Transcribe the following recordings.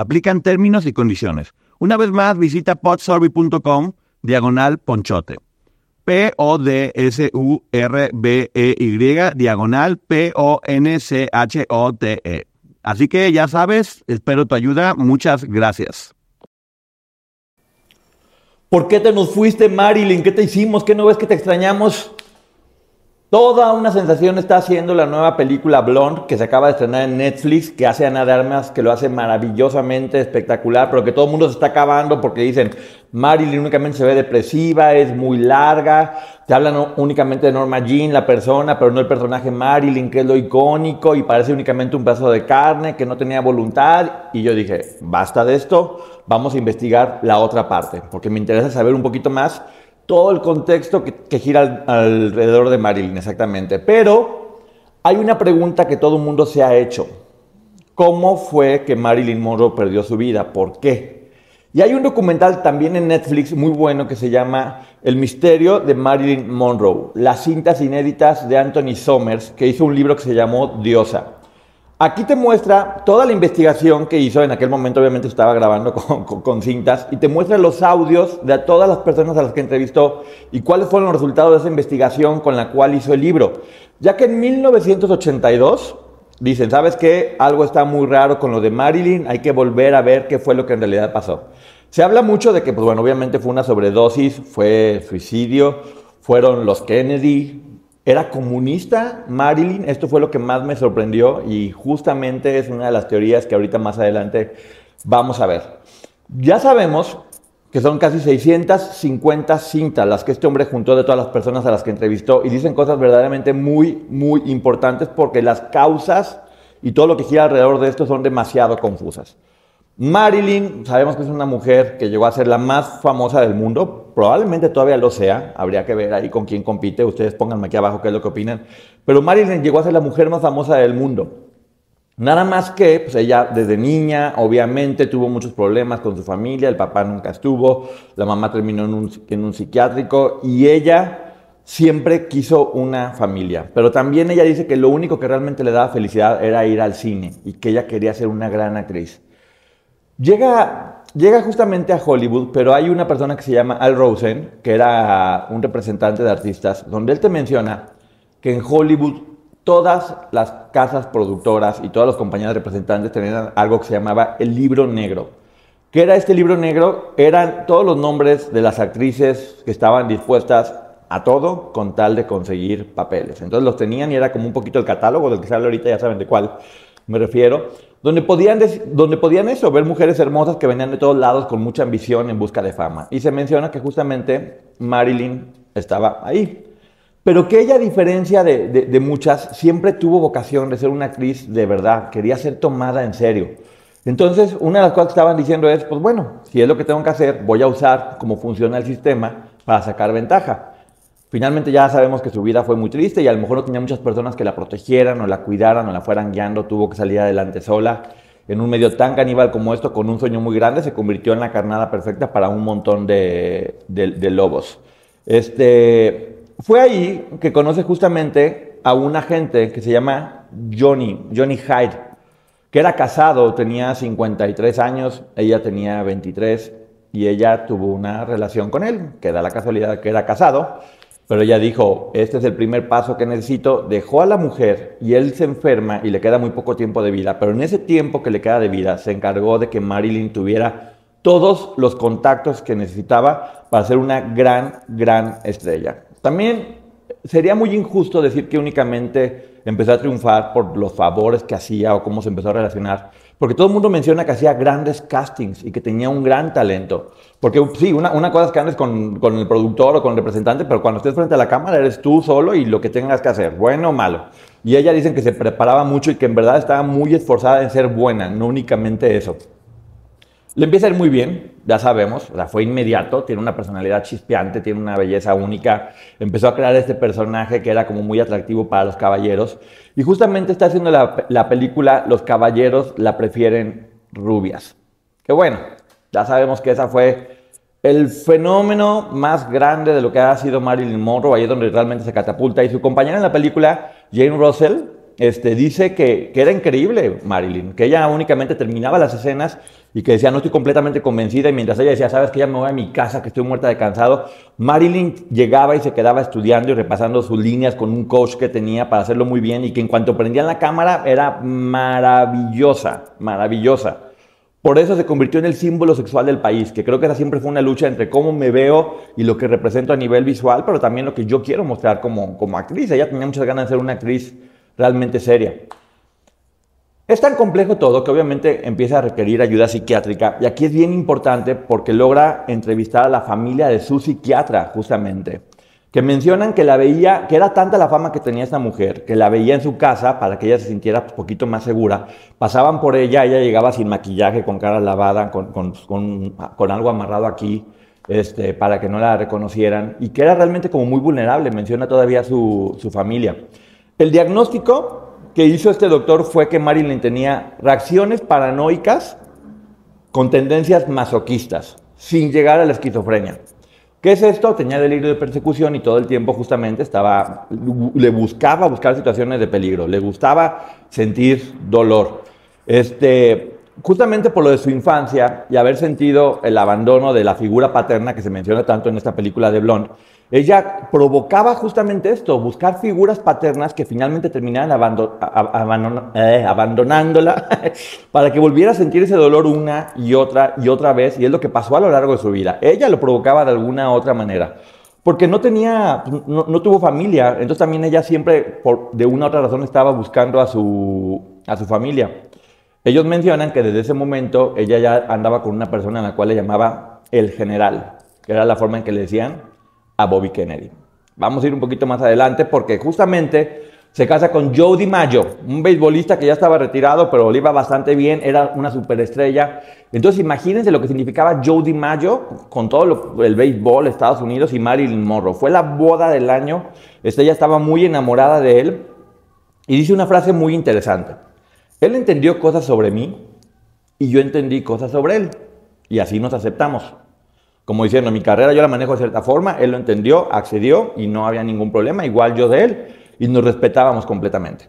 Aplican términos y condiciones. Una vez más, visita podsurvey.com diagonal ponchote. P-O-D-S-U-R-B-E-Y diagonal P-O-N-C-H-O-T-E. Así que ya sabes, espero tu ayuda. Muchas gracias. ¿Por qué te nos fuiste, Marilyn? ¿Qué te hicimos? ¿Qué no ves que te extrañamos? Toda una sensación está haciendo la nueva película Blonde que se acaba de estrenar en Netflix, que hace Ana de Armas, que lo hace maravillosamente espectacular, pero que todo el mundo se está acabando porque dicen Marilyn únicamente se ve depresiva, es muy larga, te hablan únicamente de Norma Jean, la persona, pero no el personaje Marilyn, que es lo icónico y parece únicamente un pedazo de carne, que no tenía voluntad. Y yo dije, basta de esto, vamos a investigar la otra parte, porque me interesa saber un poquito más todo el contexto que, gira alrededor de Marilyn, exactamente. Pero hay una pregunta que todo el mundo se ha hecho. ¿Cómo fue que Marilyn Monroe perdió su vida? ¿Por qué? Y hay un documental también en Netflix muy bueno que se llama El misterio de Marilyn Monroe, las cintas inéditas de Anthony Somers, que hizo un libro que se llamó Diosa. Aquí te muestra toda la investigación que hizo, en aquel momento obviamente estaba grabando con, cintas, y te muestra los audios de todas las personas a las que entrevistó y cuáles fueron los resultados de esa investigación con la cual hizo el libro. Ya que en 1982 dicen, ¿sabes qué? Algo está muy raro con lo de Marilyn, hay que volver a ver qué fue lo que en realidad pasó. Se habla mucho de que, pues bueno, obviamente fue una sobredosis, fue suicidio, fueron los Kennedy, era comunista Marilyn, esto fue lo que más me sorprendió y justamente es una de las teorías que ahorita más adelante vamos a ver. Ya sabemos que son casi 650 cintas las que este hombre juntó de todas las personas a las que entrevistó y dicen cosas verdaderamente muy, muy importantes porque las causas y todo lo que gira alrededor de esto son demasiado confusas. Marilyn, sabemos que es una mujer que llegó a ser la más famosa del mundo, probablemente todavía lo sea, habría que ver ahí con quién compite, ustedes pónganme aquí abajo qué es lo que opinan, pero Marilyn llegó a ser la mujer más famosa del mundo. Nada más que, pues ella desde niña, obviamente tuvo muchos problemas con su familia, el papá nunca estuvo, la mamá terminó en un, en un psiquiátrico y ella siempre quiso una familia. Pero también ella dice que lo único que realmente le daba felicidad era ir al cine y que ella quería ser una gran actriz. Llega, llega justamente a Hollywood, pero hay una persona que se llama Al Rosen, que era un representante de artistas, donde él te menciona que en Hollywood todas las casas productoras y todas las compañías representantes tenían algo que se llamaba el libro negro. ¿Qué era este libro negro? Eran todos los nombres de las actrices que estaban dispuestas a todo con tal de conseguir papeles. Entonces los tenían y era como un poquito el catálogo del que se habla ahorita, ya saben de cuál me refiero, donde podían, donde podían eso, ver mujeres hermosas que venían de todos lados con mucha ambición en busca de fama. Y se menciona que justamente Marilyn estaba ahí. Pero que ella, a diferencia de, de, muchas, siempre tuvo vocación de ser una actriz de verdad, quería ser tomada en serio. Entonces, una de las cosas que estaban diciendo es, pues bueno, si es lo que tengo que hacer, voy a usar cómo funciona el sistema para sacar ventaja. Finalmente ya sabemos que su vida fue muy triste y a lo mejor no tenía muchas personas que la protegieran o la cuidaran o la fueran guiando, tuvo que salir adelante sola. En un medio tan caníbal como esto, con un sueño muy grande, se convirtió en la carnada perfecta para un montón de, lobos. Este, fue ahí que conoce justamente a un agente que se llama Johnny, Johnny Hyde, que era casado, tenía 53 años, ella tenía 23 y ella tuvo una relación con él, que da la casualidad que era casado pero ella dijo, este es el primer paso que necesito, dejó a la mujer y él se enferma y le queda muy poco tiempo de vida, pero en ese tiempo que le queda de vida se encargó de que Marilyn tuviera todos los contactos que necesitaba para ser una gran, gran estrella. También sería muy injusto decir que únicamente empezó a triunfar por los favores que hacía o cómo se empezó a relacionar, porque todo el mundo menciona que hacía grandes castings y que tenía un gran talento. Porque sí, una, una cosa es que andes con, con, el productor o con el representante, pero cuando estés frente a la cámara eres tú solo y lo que tengas que hacer, bueno o malo. Y ella dicen que se preparaba mucho y que en verdad estaba muy esforzada en ser buena, no únicamente eso. Le empieza a ir muy bien, ya sabemos, o sea, fue inmediato, tiene una personalidad chispeante, tiene una belleza única, empezó a crear este personaje que era como muy atractivo para los caballeros y justamente está haciendo la, la película Los caballeros la prefieren rubias. Que bueno, ya sabemos que esa fue el fenómeno más grande de lo que ha sido Marilyn Monroe, ahí es donde realmente se catapulta y su compañera en la película, Jane Russell, este, dice que, era increíble Marilyn, que ella únicamente terminaba las escenas y que decía, no estoy completamente convencida, y mientras ella decía, sabes que ya me voy a mi casa, que estoy muerta de cansado, Marilyn llegaba y se quedaba estudiando y repasando sus líneas con un coach que tenía para hacerlo muy bien y que en cuanto prendían la cámara era maravillosa, maravillosa. Por eso se convirtió en el símbolo sexual del país, que creo que esa siempre fue una lucha entre cómo me veo y lo que represento a nivel visual, pero también lo que yo quiero mostrar como, como actriz. Ella tenía muchas ganas de ser una actriz realmente seria. Es tan complejo todo que obviamente empieza a requerir ayuda psiquiátrica y aquí es bien importante porque logra entrevistar a la familia de su psiquiatra justamente, que mencionan que la veía, que era tanta la fama que tenía esta mujer, que la veía en su casa para que ella se sintiera un poquito más segura, pasaban por ella, ella llegaba sin maquillaje, con cara lavada, con, con, con, con algo amarrado aquí, este, para que no la reconocieran y que era realmente como muy vulnerable, menciona todavía su, su familia. El diagnóstico que hizo este doctor fue que Marilyn tenía reacciones paranoicas con tendencias masoquistas, sin llegar a la esquizofrenia. ¿Qué es esto? Tenía delirio de persecución y todo el tiempo justamente estaba, le buscaba buscar situaciones de peligro, le gustaba sentir dolor. Este, justamente por lo de su infancia y haber sentido el abandono de la figura paterna que se menciona tanto en esta película de Blonde, ella provocaba justamente esto, buscar figuras paternas que finalmente terminaran eh, abandonándola para que volviera a sentir ese dolor una y otra y otra vez, y es lo que pasó a lo largo de su vida. Ella lo provocaba de alguna otra manera, porque no tenía, no, tuvo familia, entonces también ella siempre, por, de una u otra razón, estaba buscando a su, a su familia. Ellos mencionan que desde ese momento ella ya andaba con una persona a la cual le llamaba el general, que era la forma en que le decían a Bobby Kennedy. Vamos a ir un poquito más adelante porque justamente se casa con Joe DiMaggio, un beisbolista que ya estaba retirado, pero le iba bastante bien, era una superestrella. Entonces imagínense lo que significaba Joe DiMaggio con todo el béisbol, Estados Unidos y Marilyn Monroe. Fue la boda del año, ella estaba muy enamorada de él y dice una frase muy interesante. Él entendió cosas sobre mí y yo entendí cosas sobre él y así nos aceptamos. Como diciendo, mi carrera yo la manejo de cierta forma, él lo entendió, accedió y no había ningún problema, igual yo de él, y nos respetábamos completamente.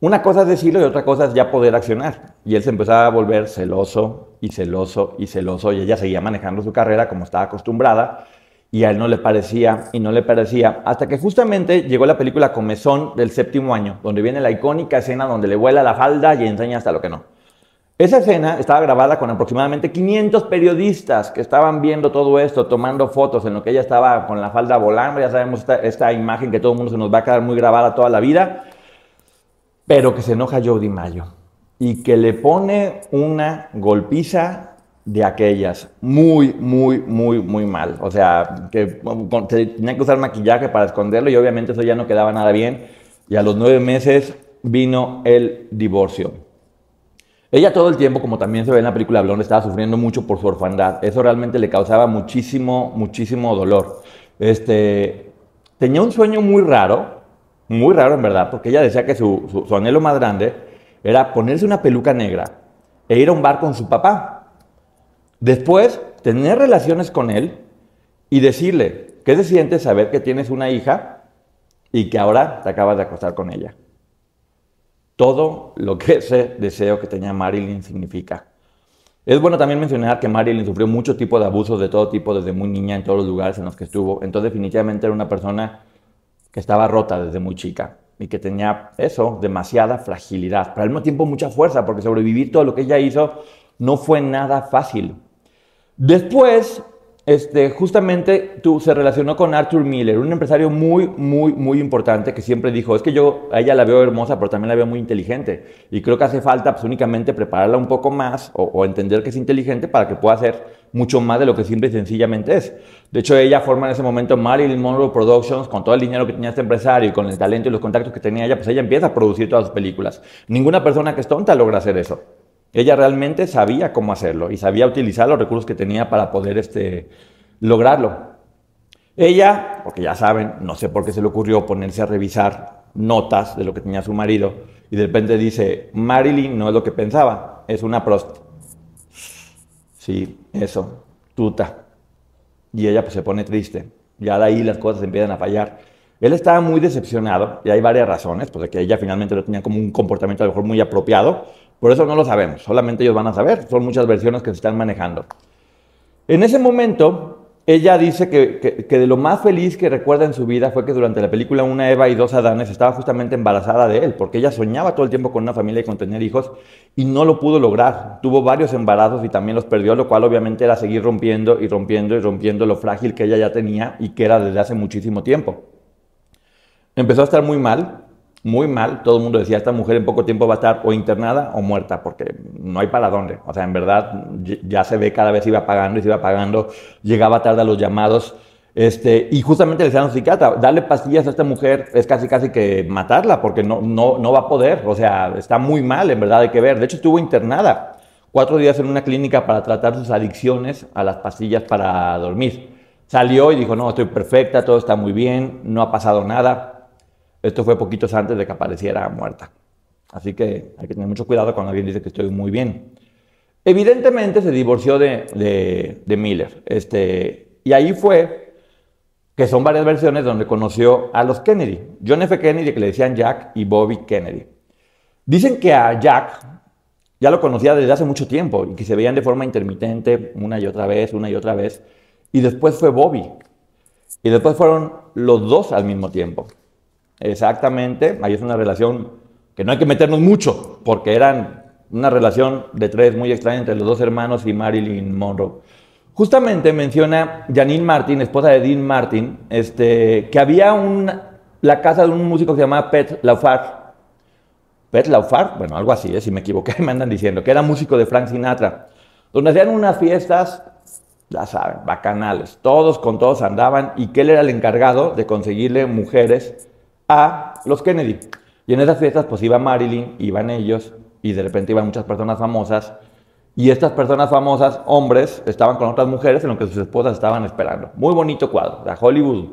Una cosa es decirlo y otra cosa es ya poder accionar. Y él se empezaba a volver celoso y celoso y celoso y ella seguía manejando su carrera como estaba acostumbrada y a él no le parecía y no le parecía hasta que justamente llegó la película Comezón del séptimo año, donde viene la icónica escena donde le vuela la falda y enseña hasta lo que no. Esa escena estaba grabada con aproximadamente 500 periodistas que estaban viendo todo esto, tomando fotos en lo que ella estaba con la falda volando. Ya sabemos esta, imagen que todo el mundo se nos va a quedar muy grabada toda la vida. Pero que se enoja Jody Mayo y que le pone una golpiza de aquellas muy, muy, muy, muy mal. O sea, que tenía que usar maquillaje para esconderlo y obviamente eso ya no quedaba nada bien. Y a los nueve meses vino el divorcio. Ella todo el tiempo, como también se ve en la película Blonde, estaba sufriendo mucho por su orfandad. Eso realmente le causaba muchísimo, muchísimo dolor. Este, tenía un sueño muy raro, muy raro en verdad, porque ella decía que su, su anhelo más grande era ponerse una peluca negra e ir a un bar con su papá. Después, tener relaciones con él y decirle, ¿qué se siente saber que tienes una hija y que ahora te acabas de acostar con ella? todo lo que ese deseo que tenía Marilyn significa. Es bueno también mencionar que Marilyn sufrió mucho tipo de abusos de todo tipo desde muy niña en todos los lugares en los que estuvo. Entonces definitivamente era una persona que estaba rota desde muy chica y que tenía eso, demasiada fragilidad, pero al mismo tiempo mucha fuerza, porque sobrevivir todo lo que ella hizo no fue nada fácil. Después, este, justamente tú, se relacionó con Arthur Miller, un empresario muy, muy, muy importante que siempre dijo, es que yo a ella la veo hermosa, pero también la veo muy inteligente. Y creo que hace falta pues, únicamente prepararla un poco más o, entender que es inteligente para que pueda hacer mucho más de lo que simple y sencillamente es. De hecho, ella forma en ese momento Marilyn Monroe Productions, con todo el dinero que tenía este empresario y con el talento y los contactos que tenía ella, pues ella empieza a producir todas sus películas. Ninguna persona que es tonta logra hacer eso. Ella realmente sabía cómo hacerlo y sabía utilizar los recursos que tenía para poder este, lograrlo. Ella, porque ya saben, no sé por qué se le ocurrió ponerse a revisar notas de lo que tenía su marido y de repente dice, Marilyn no es lo que pensaba, es una prost. Sí, eso, tuta. Y ella pues se pone triste. Ya de ahí las cosas empiezan a fallar. Él estaba muy decepcionado y hay varias razones, pues de que ella finalmente no tenía como un comportamiento a lo mejor muy apropiado, por eso no lo sabemos, solamente ellos van a saber, son muchas versiones que se están manejando. En ese momento, ella dice que, de lo más feliz que recuerda en su vida fue que durante la película Una Eva y dos Adanes estaba justamente embarazada de él, porque ella soñaba todo el tiempo con una familia y con tener hijos y no lo pudo lograr. Tuvo varios embarazos y también los perdió, lo cual obviamente era seguir rompiendo y rompiendo y rompiendo lo frágil que ella ya tenía y que era desde hace muchísimo tiempo. Empezó a estar muy mal, muy mal. Todo el mundo decía, esta mujer en poco tiempo va a estar o internada o muerta, porque no hay para dónde. O sea, en verdad ya se ve cada vez iba pagando y se iba pagando, llegaba tarde a los llamados. Este, y justamente le decían a psiquiatra, darle pastillas a esta mujer es casi casi que matarla, porque no, no, no va a poder. O sea, está muy mal, en verdad hay que ver. De hecho, estuvo internada cuatro días en una clínica para tratar sus adicciones a las pastillas para dormir. Salió y dijo, no, estoy perfecta, todo está muy bien, no ha pasado nada esto fue poquitos antes de que apareciera muerta. Así que hay que tener mucho cuidado cuando alguien dice que estoy muy bien. Evidentemente se divorció de, de, Miller. Este, y ahí fue que son varias versiones donde conoció a los Kennedy. John F. Kennedy, que le decían Jack, y Bobby Kennedy. Dicen que a Jack ya lo conocía desde hace mucho tiempo y que se veían de forma intermitente una y otra vez, una y otra vez. Y después fue Bobby. Y después fueron los dos al mismo tiempo. Exactamente, ahí es una relación que no hay que meternos mucho, porque eran una relación de tres muy extraña entre los dos hermanos y Marilyn Monroe. Justamente menciona Janine Martin, esposa de Dean Martin, este, que había una, la casa de un músico que se llamaba Pet Laufar. Pet Laufar, bueno, algo así, ¿eh? si me equivoqué, me andan diciendo, que era músico de Frank Sinatra, donde hacían unas fiestas, ya saben, bacanales, todos con todos andaban, y que él era el encargado de conseguirle mujeres a los Kennedy. Y en esas fiestas pues iba Marilyn, iban ellos y de repente iban muchas personas famosas. Y estas personas famosas, hombres, estaban con otras mujeres en lo que sus esposas estaban esperando. Muy bonito cuadro, de Hollywood.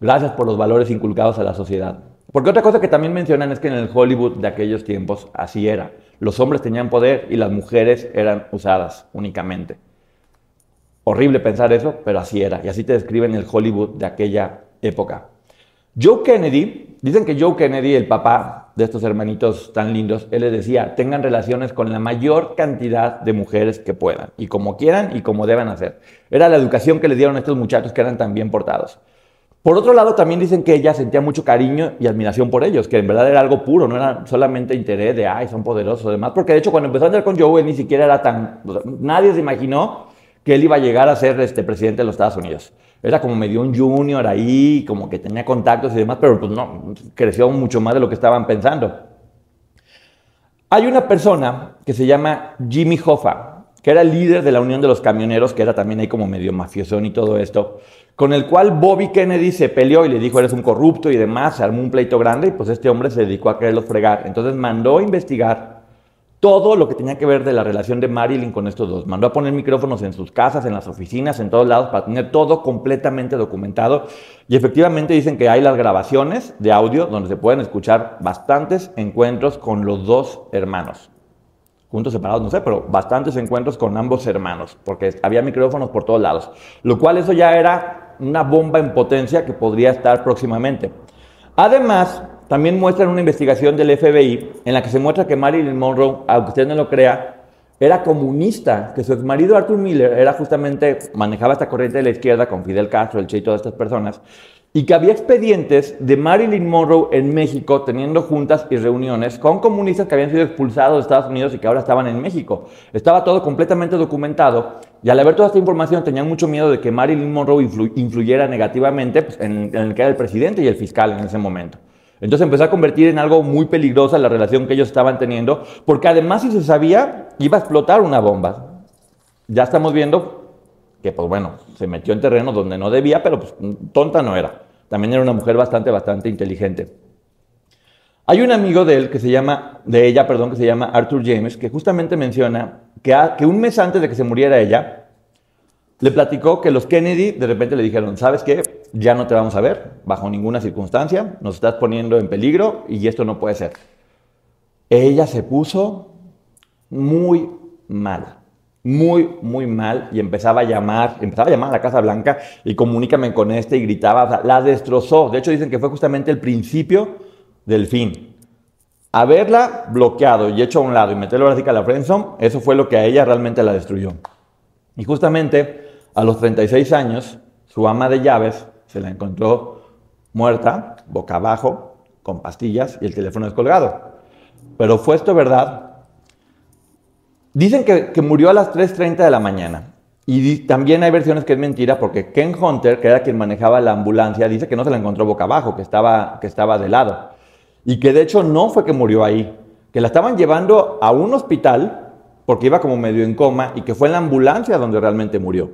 Gracias por los valores inculcados a la sociedad. Porque otra cosa que también mencionan es que en el Hollywood de aquellos tiempos así era. Los hombres tenían poder y las mujeres eran usadas únicamente. Horrible pensar eso, pero así era. Y así te describen el Hollywood de aquella época. Joe Kennedy, dicen que Joe Kennedy, el papá de estos hermanitos tan lindos, él les decía, tengan relaciones con la mayor cantidad de mujeres que puedan, y como quieran y como deban hacer. Era la educación que le dieron a estos muchachos que eran tan bien portados. Por otro lado, también dicen que ella sentía mucho cariño y admiración por ellos, que en verdad era algo puro, no era solamente interés de, ay, son poderosos y demás, porque de hecho cuando empezó a andar con Joe, él ni siquiera era tan, nadie se imaginó que él iba a llegar a ser este, presidente de los Estados Unidos. Era como medio un junior ahí, como que tenía contactos y demás, pero pues no, creció mucho más de lo que estaban pensando. Hay una persona que se llama Jimmy Hoffa, que era el líder de la Unión de los Camioneros, que era también ahí como medio mafiosón y todo esto, con el cual Bobby Kennedy se peleó y le dijo, eres un corrupto y demás, se armó un pleito grande y pues este hombre se dedicó a quererlos fregar. Entonces mandó a investigar todo lo que tenía que ver de la relación de Marilyn con estos dos. Mandó a poner micrófonos en sus casas, en las oficinas, en todos lados, para tener todo completamente documentado. Y efectivamente dicen que hay las grabaciones de audio donde se pueden escuchar bastantes encuentros con los dos hermanos. Juntos separados, no sé, pero bastantes encuentros con ambos hermanos, porque había micrófonos por todos lados. Lo cual eso ya era una bomba en potencia que podría estar próximamente. Además, también muestran una investigación del FBI en la que se muestra que Marilyn Monroe, aunque usted no lo crea, era comunista, que su exmarido Arthur Miller era justamente, manejaba esta corriente de la izquierda con Fidel Castro, el Che y todas estas personas, y que había expedientes de Marilyn Monroe en México teniendo juntas y reuniones con comunistas que habían sido expulsados de Estados Unidos y que ahora estaban en México. Estaba todo completamente documentado y al haber toda esta información tenían mucho miedo de que Marilyn Monroe influyera negativamente pues, en, en el que era el presidente y el fiscal en ese momento. Entonces empezó a convertir en algo muy peligrosa la relación que ellos estaban teniendo, porque además si se sabía, iba a explotar una bomba. Ya estamos viendo que pues bueno, se metió en terreno donde no debía, pero pues tonta no era. También era una mujer bastante, bastante inteligente. Hay un amigo de él que se llama, de ella, perdón, que se llama Arthur James, que justamente menciona que, que un mes antes de que se muriera ella, le platicó que los Kennedy de repente le dijeron, ¿sabes qué? Ya no te vamos a ver bajo ninguna circunstancia, nos estás poniendo en peligro y esto no puede ser. Ella se puso muy mal muy, muy mal y empezaba a llamar, empezaba a llamar a la Casa Blanca y comunícame con este y gritaba, la destrozó. De hecho dicen que fue justamente el principio del fin. Haberla bloqueado y hecho a un lado y meterlo ahora sí a la friendzone, eso fue lo que a ella realmente la destruyó. Y justamente a los 36 años, su ama de llaves se la encontró muerta, boca abajo, con pastillas y el teléfono descolgado. Pero fue esto verdad Dicen que, murió a las 3.30 de la mañana. Y también hay versiones que es mentira porque Ken Hunter, que era quien manejaba la ambulancia, dice que no se la encontró boca abajo, que estaba, que estaba de lado. Y que de hecho no fue que murió ahí, que la estaban llevando a un hospital porque iba como medio en coma y que fue en la ambulancia donde realmente murió.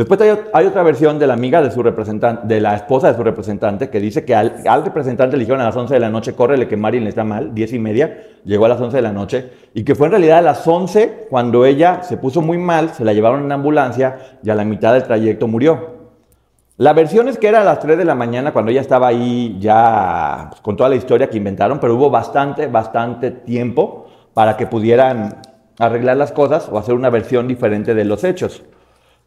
Después hay, otra versión de la amiga de su representante, de la esposa de su representante, que dice que al, representante le dijeron a las 11 de la noche, córrele que Marilyn está mal, 10 y media, llegó a las 11 de la noche, y que fue en realidad a las 11 cuando ella se puso muy mal, se la llevaron en ambulancia y a la mitad del trayecto murió. La versión es que era a las 3 de la mañana cuando ella estaba ahí ya pues, con toda la historia que inventaron, pero hubo bastante, bastante tiempo para que pudieran arreglar las cosas o hacer una versión diferente de los hechos.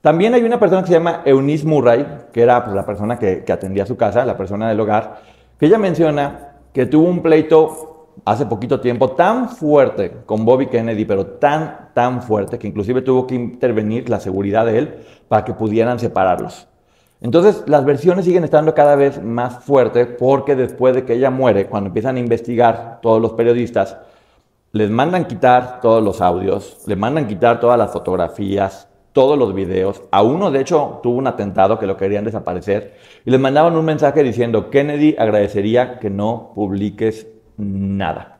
También hay una persona que se llama Eunice Murray, que era pues, la persona que, atendía su casa, la persona del hogar, que ella menciona que tuvo un pleito hace poquito tiempo tan fuerte con Bobby Kennedy, pero tan, tan fuerte, que inclusive tuvo que intervenir la seguridad de él para que pudieran separarlos. Entonces, las versiones siguen estando cada vez más fuertes porque después de que ella muere, cuando empiezan a investigar todos los periodistas, les mandan quitar todos los audios, les mandan quitar todas las fotografías, todos los videos. A uno, de hecho, tuvo un atentado que lo querían desaparecer y les mandaban un mensaje diciendo, Kennedy agradecería que no publiques nada.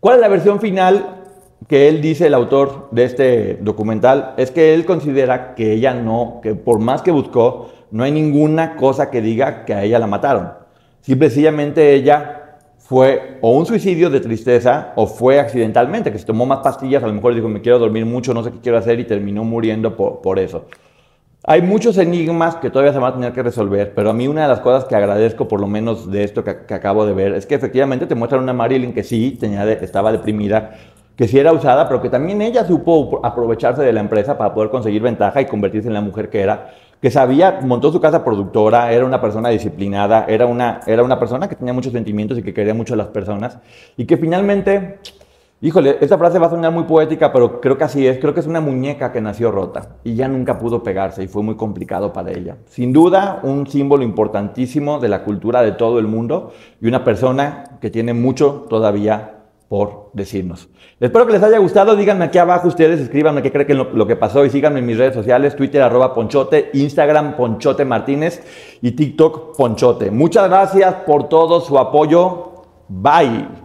¿Cuál es la versión final que él dice, el autor de este documental? Es que él considera que ella no, que por más que buscó, no hay ninguna cosa que diga que a ella la mataron. Simplemente ella fue o un suicidio de tristeza o fue accidentalmente, que se tomó más pastillas, a lo mejor dijo, me quiero dormir mucho, no sé qué quiero hacer y terminó muriendo por, eso. Hay muchos enigmas que todavía se van a tener que resolver, pero a mí una de las cosas que agradezco, por lo menos de esto que, acabo de ver, es que efectivamente te muestran una Marilyn que sí tenía estaba deprimida, que sí era usada, pero que también ella supo aprovecharse de la empresa para poder conseguir ventaja y convertirse en la mujer que era que sabía, montó su casa productora, era una persona disciplinada, era una, era una persona que tenía muchos sentimientos y que quería mucho a las personas, y que finalmente, híjole, esta frase va a sonar muy poética, pero creo que así es, creo que es una muñeca que nació rota y ya nunca pudo pegarse y fue muy complicado para ella. Sin duda, un símbolo importantísimo de la cultura de todo el mundo y una persona que tiene mucho todavía por decirnos. Espero que les haya gustado. Díganme aquí abajo ustedes, escríbanme qué creen que lo, lo, que pasó y síganme en mis redes sociales, Twitter arroba Ponchote, Instagram Ponchote Martínez y TikTok Ponchote. Muchas gracias por todo su apoyo. Bye.